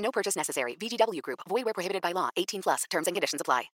No purchase necessary. VGW Group. Void where prohibited by law. 18 plus. Terms and conditions apply.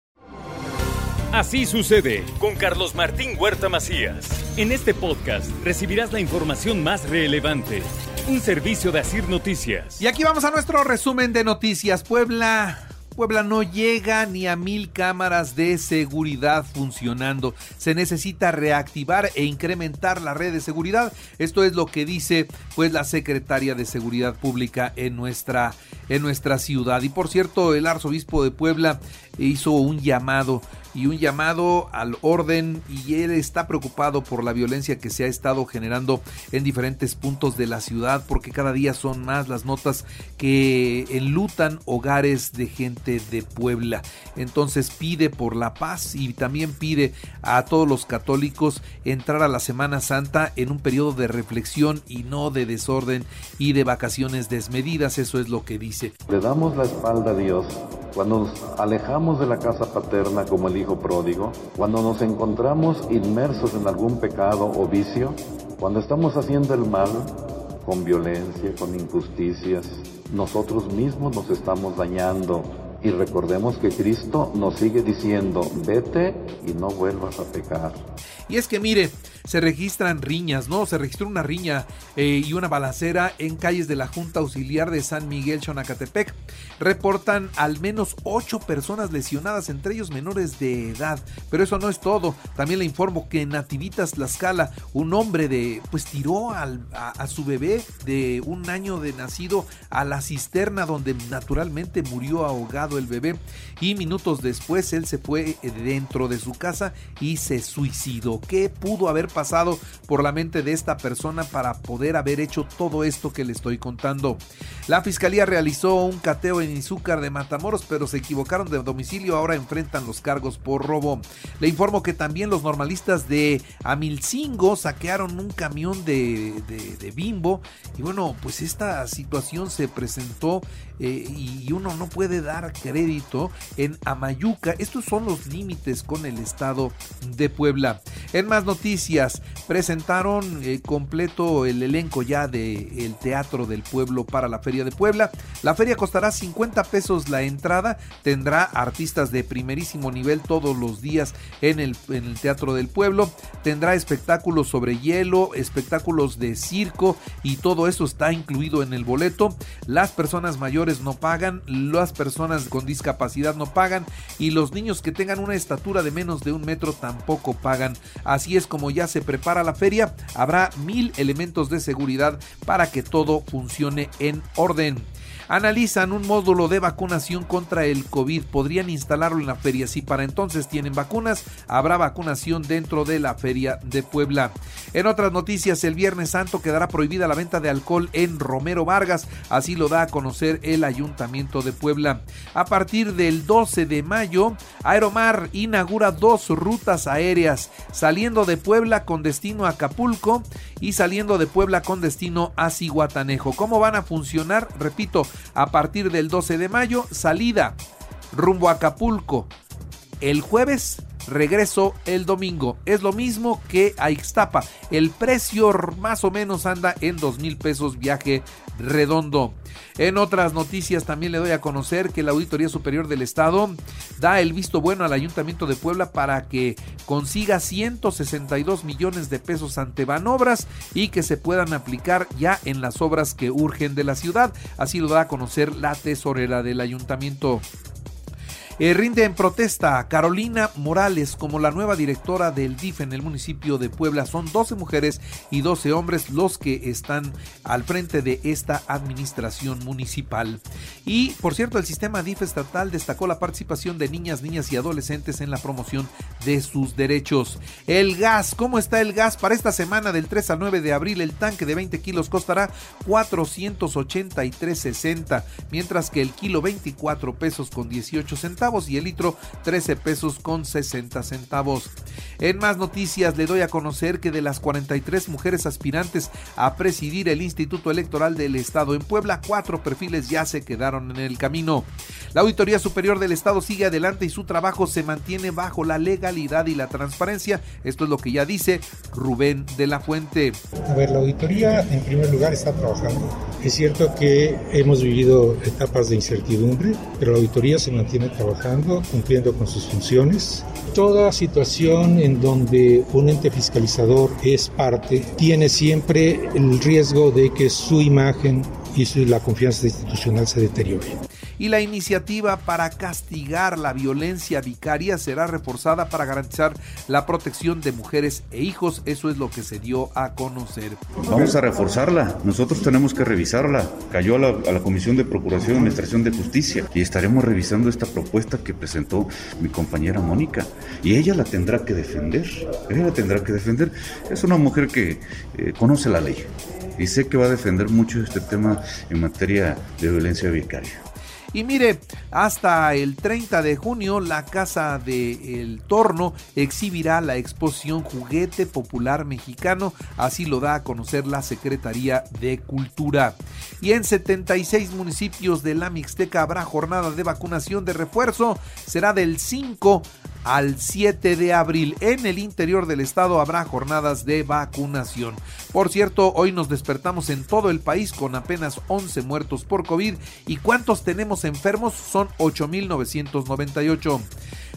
Así sucede con Carlos Martín Huerta Macías. En este podcast recibirás la información más relevante. Un servicio de Asir Noticias. Y aquí vamos a nuestro resumen de noticias. Puebla Puebla no llega ni a mil cámaras de seguridad funcionando. Se necesita reactivar e incrementar la red de seguridad. Esto es lo que dice pues la secretaria de Seguridad Pública en nuestra en nuestra ciudad. Y por cierto, el arzobispo de Puebla hizo un llamado y un llamado al orden y él está preocupado por la violencia que se ha estado generando en diferentes puntos de la ciudad porque cada día son más las notas que enlutan hogares de gente de Puebla. Entonces pide por la paz y también pide a todos los católicos entrar a la Semana Santa en un periodo de reflexión y no de desorden y de vacaciones desmedidas. Eso es lo que dice. Le damos la espalda a Dios cuando nos alejamos de la casa paterna como el hijo pródigo, cuando nos encontramos inmersos en algún pecado o vicio, cuando estamos haciendo el mal con violencia, con injusticias, nosotros mismos nos estamos dañando. Y recordemos que Cristo nos sigue diciendo, vete y no vuelvas a pecar. Y es que mire, se registran riñas, ¿no? Se registró una riña eh, y una balacera en calles de la Junta Auxiliar de San Miguel, Xonacatepec. Reportan al menos ocho personas lesionadas, entre ellos menores de edad. Pero eso no es todo. También le informo que en Nativitas Tlaxcala, un hombre de, pues tiró a, a su bebé de un año de nacido a la cisterna donde naturalmente murió ahogado el bebé. Y minutos después él se fue dentro de su casa y se suicidó. ¿Qué pudo haber pasado por la mente de esta persona para poder haber hecho todo esto que le estoy contando? La fiscalía realizó un cateo en Izúcar de Matamoros, pero se equivocaron de domicilio, ahora enfrentan los cargos por robo. Le informo que también los normalistas de Amilcingo saquearon un camión de, Bimbo y bueno, pues esta situación se presentó eh, y uno no puede dar crédito en Amayuca. Estos son los límites con el estado de Puebla. En más noticias, presentaron eh, completo el elenco ya del el Teatro del Pueblo para la Feria de Puebla. La feria costará 50 pesos la entrada, tendrá artistas de primerísimo nivel todos los días en el Teatro del Pueblo, tendrá espectáculos sobre hielo, espectáculos de circo y todo eso está incluido en el boleto. Las personas mayores no pagan, las personas con discapacidad no pagan y los niños que tengan una estatura de menos de un metro tampoco pagan. Así es como ya se prepara la feria, habrá mil elementos de seguridad para que todo funcione en orden analizan un módulo de vacunación contra el COVID. Podrían instalarlo en la feria. Si para entonces tienen vacunas, habrá vacunación dentro de la feria de Puebla. En otras noticias, el Viernes Santo quedará prohibida la venta de alcohol en Romero Vargas. Así lo da a conocer el Ayuntamiento de Puebla. A partir del 12 de mayo, Aeromar inaugura dos rutas aéreas, saliendo de Puebla con destino a Acapulco y saliendo de Puebla con destino a Cihuatanejo. ¿Cómo van a funcionar? Repito, a partir del 12 de mayo, salida rumbo a Acapulco. El jueves regreso el domingo. Es lo mismo que a Ixtapa. El precio más o menos anda en dos mil pesos viaje redondo. En otras noticias también le doy a conocer que la Auditoría Superior del Estado da el visto bueno al Ayuntamiento de Puebla para que consiga 162 millones de pesos ante Banobras y que se puedan aplicar ya en las obras que urgen de la ciudad. Así lo da a conocer la tesorera del ayuntamiento. Eh, rinde en protesta Carolina Morales como la nueva directora del DIF en el municipio de Puebla. Son 12 mujeres y 12 hombres los que están al frente de esta administración municipal. Y por cierto, el sistema DIF estatal destacó la participación de niñas, niñas y adolescentes en la promoción de sus derechos. El gas, ¿cómo está el gas? Para esta semana del 3 al 9 de abril, el tanque de 20 kilos costará 483.60, mientras que el kilo 24 pesos con 18 centavos y el litro 13 pesos con 60 centavos. En más noticias le doy a conocer que de las 43 mujeres aspirantes a presidir el Instituto Electoral del Estado en Puebla, cuatro perfiles ya se quedaron en el camino. La Auditoría Superior del Estado sigue adelante y su trabajo se mantiene bajo la legalidad y la transparencia. Esto es lo que ya dice Rubén de la Fuente. A ver, la auditoría en primer lugar está trabajando. Es cierto que hemos vivido etapas de incertidumbre, pero la auditoría se mantiene trabajando, cumpliendo con sus funciones. Toda situación en donde un ente fiscalizador es parte tiene siempre el riesgo de que su imagen y la confianza institucional se deteriore y la iniciativa para castigar la violencia vicaria será reforzada para garantizar la protección de mujeres e hijos. Eso es lo que se dio a conocer. Vamos a reforzarla. Nosotros tenemos que revisarla. Cayó a la, Comisión de Procuración y Administración de Justicia y estaremos revisando esta propuesta que presentó mi compañera Mónica. Y ella la tendrá que defender. Ella la tendrá que defender. Es una mujer que eh, conoce la ley y sé que va a defender mucho este tema en materia de violencia vicaria. Y mire, hasta el 30 de junio la Casa de El Torno exhibirá la exposición Juguete Popular Mexicano, así lo da a conocer la Secretaría de Cultura. Y en 76 municipios de la Mixteca habrá jornada de vacunación de refuerzo, será del 5 al 7 de abril. En el interior del estado habrá jornadas de vacunación. Por cierto, hoy nos despertamos en todo el país con apenas 11 muertos por COVID y cuántos tenemos enfermos son 8.998.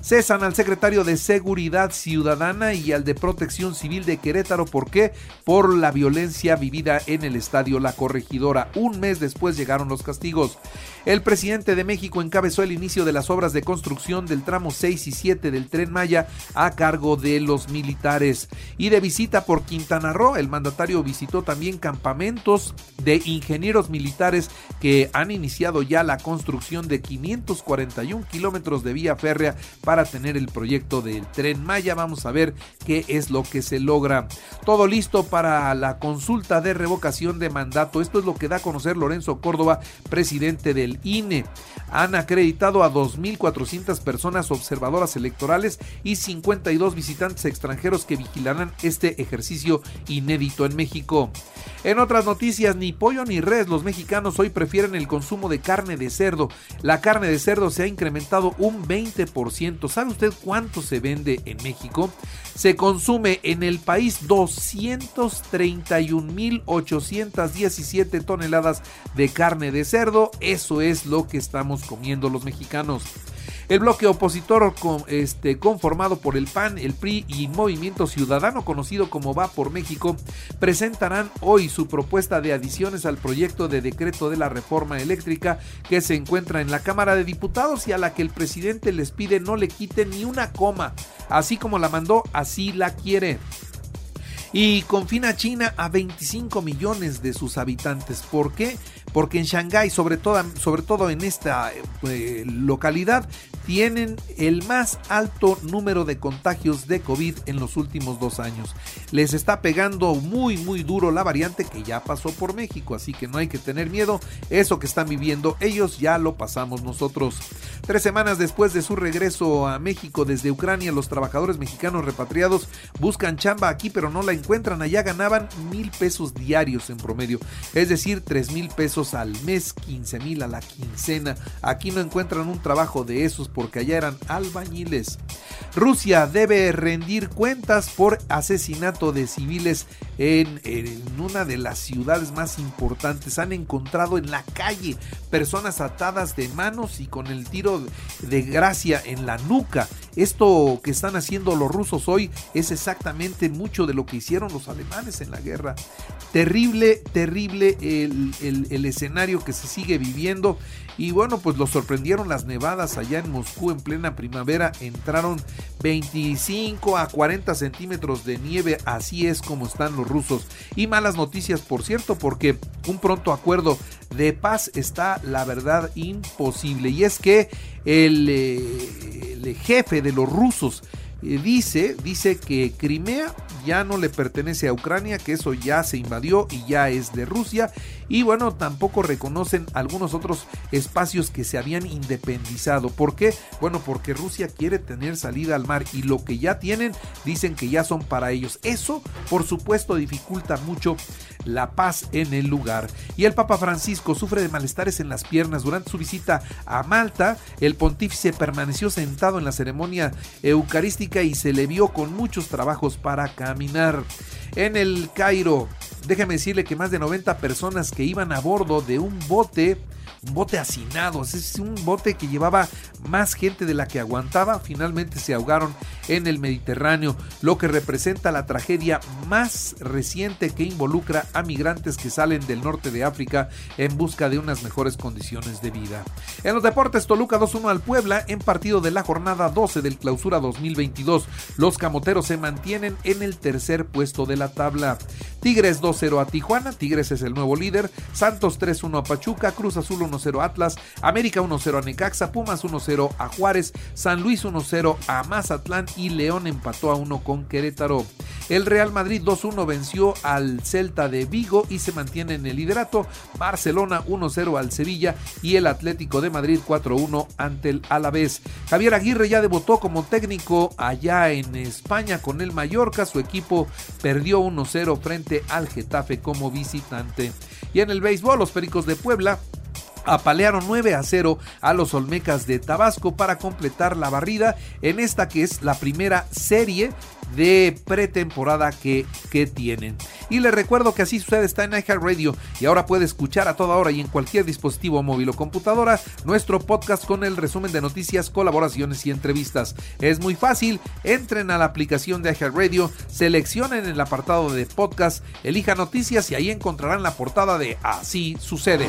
Cesan al secretario de Seguridad Ciudadana y al de Protección Civil de Querétaro. ¿Por qué? Por la violencia vivida en el estadio La Corregidora. Un mes después llegaron los castigos. El presidente de México encabezó el inicio de las obras de construcción del tramo 6 y 7 del tren Maya a cargo de los militares. Y de visita por Quintana Roo, el mandatario visitó también campamentos de ingenieros militares que han iniciado ya la construcción de 541 kilómetros de vía férrea para tener el proyecto del tren Maya. Vamos a ver qué es lo que se logra. Todo listo para la consulta de revocación de mandato. Esto es lo que da a conocer Lorenzo Córdoba, presidente del INE. Han acreditado a 2.400 personas observadoras electorales y 52 visitantes extranjeros que vigilarán este ejercicio inédito en México. En otras noticias, ni pollo ni res, los mexicanos hoy prefieren el consumo de carne de cerdo. La carne de cerdo se ha incrementado un 20%. ¿Sabe usted cuánto se vende en México? Se consume en el país 231.817 toneladas de carne de cerdo. Eso es lo que estamos comiendo los mexicanos. El bloque opositor este, conformado por el PAN, el PRI y Movimiento Ciudadano conocido como Va por México presentarán hoy su propuesta de adiciones al proyecto de decreto de la reforma eléctrica que se encuentra en la Cámara de Diputados y a la que el presidente les pide no le quiten ni una coma. Así como la mandó, así la quiere y confina China a 25 millones de sus habitantes. ¿Por qué? Porque en Shanghái, sobre todo, sobre todo en esta eh, localidad, tienen el más alto número de contagios de COVID en los últimos dos años. Les está pegando muy, muy duro la variante que ya pasó por México, así que no hay que tener miedo. Eso que están viviendo ellos ya lo pasamos nosotros. Tres semanas después de su regreso a México desde Ucrania, los trabajadores mexicanos repatriados buscan chamba aquí, pero no la encuentran. Allá ganaban mil pesos diarios en promedio, es decir, tres mil pesos al mes, 15 mil a la quincena. Aquí no encuentran un trabajo de esos porque allá eran albañiles. Rusia debe rendir cuentas por asesinato de civiles en, en, una de las ciudades más importantes. Han encontrado en la calle personas atadas de manos y con el tiro de gracia en la nuca esto que están haciendo los rusos hoy es exactamente mucho de lo que hicieron los alemanes en la guerra. Terrible, terrible el, el escenario que se sigue viviendo. Y bueno, pues los sorprendieron las nevadas allá en Moscú en plena primavera. Entraron 25 a 40 centímetros de nieve. Así es como están los rusos. Y malas noticias, por cierto, porque un pronto acuerdo de paz está, la verdad, imposible. Y es que el, eh, el jefe de los rusos eh, dice, dice que Crimea ya no le pertenece a Ucrania, que eso ya se invadió y ya es de Rusia. Y bueno, tampoco reconocen algunos otros espacios que se habían independizado. ¿Por qué? Bueno, porque Rusia quiere tener salida al mar y lo que ya tienen dicen que ya son para ellos. Eso, por supuesto, dificulta mucho la paz en el lugar. Y el Papa Francisco sufre de malestares en las piernas. Durante su visita a Malta, el pontífice permaneció sentado en la ceremonia eucarística y se le vio con muchos trabajos para caminar. En el Cairo, déjeme decirle que más de 90 personas que iban a bordo de un bote bote hacinado, es un bote que llevaba más gente de la que aguantaba, finalmente se ahogaron en el Mediterráneo, lo que representa la tragedia más reciente que involucra a migrantes que salen del norte de África en busca de unas mejores condiciones de vida. En los deportes, Toluca 2-1 al Puebla en partido de la jornada 12 del clausura 2022. Los camoteros se mantienen en el tercer puesto de la tabla. Tigres 2-0 a Tijuana, Tigres es el nuevo líder, Santos 3-1 a Pachuca, Cruz Azul 1-0 a Atlas, América 1-0 a Necaxa, Pumas 1-0 a Juárez, San Luis 1-0 a Mazatlán y León empató a 1 con Querétaro. El Real Madrid 2-1 venció al Celta de Vigo y se mantiene en el liderato. Barcelona 1-0 al Sevilla y el Atlético de Madrid 4-1 ante el Alavés. Javier Aguirre ya debutó como técnico allá en España con el Mallorca. Su equipo perdió 1-0 frente al Getafe como visitante. Y en el béisbol, los Pericos de Puebla apalearon 9 a 0 a los Olmecas de Tabasco para completar la barrida en esta que es la primera serie de pretemporada que, que tienen. Y les recuerdo que así sucede está en Radio y ahora puede escuchar a toda hora y en cualquier dispositivo móvil o computadora nuestro podcast con el resumen de noticias, colaboraciones y entrevistas. Es muy fácil, entren a la aplicación de Radio seleccionen el apartado de podcast, elijan noticias y ahí encontrarán la portada de Así sucede.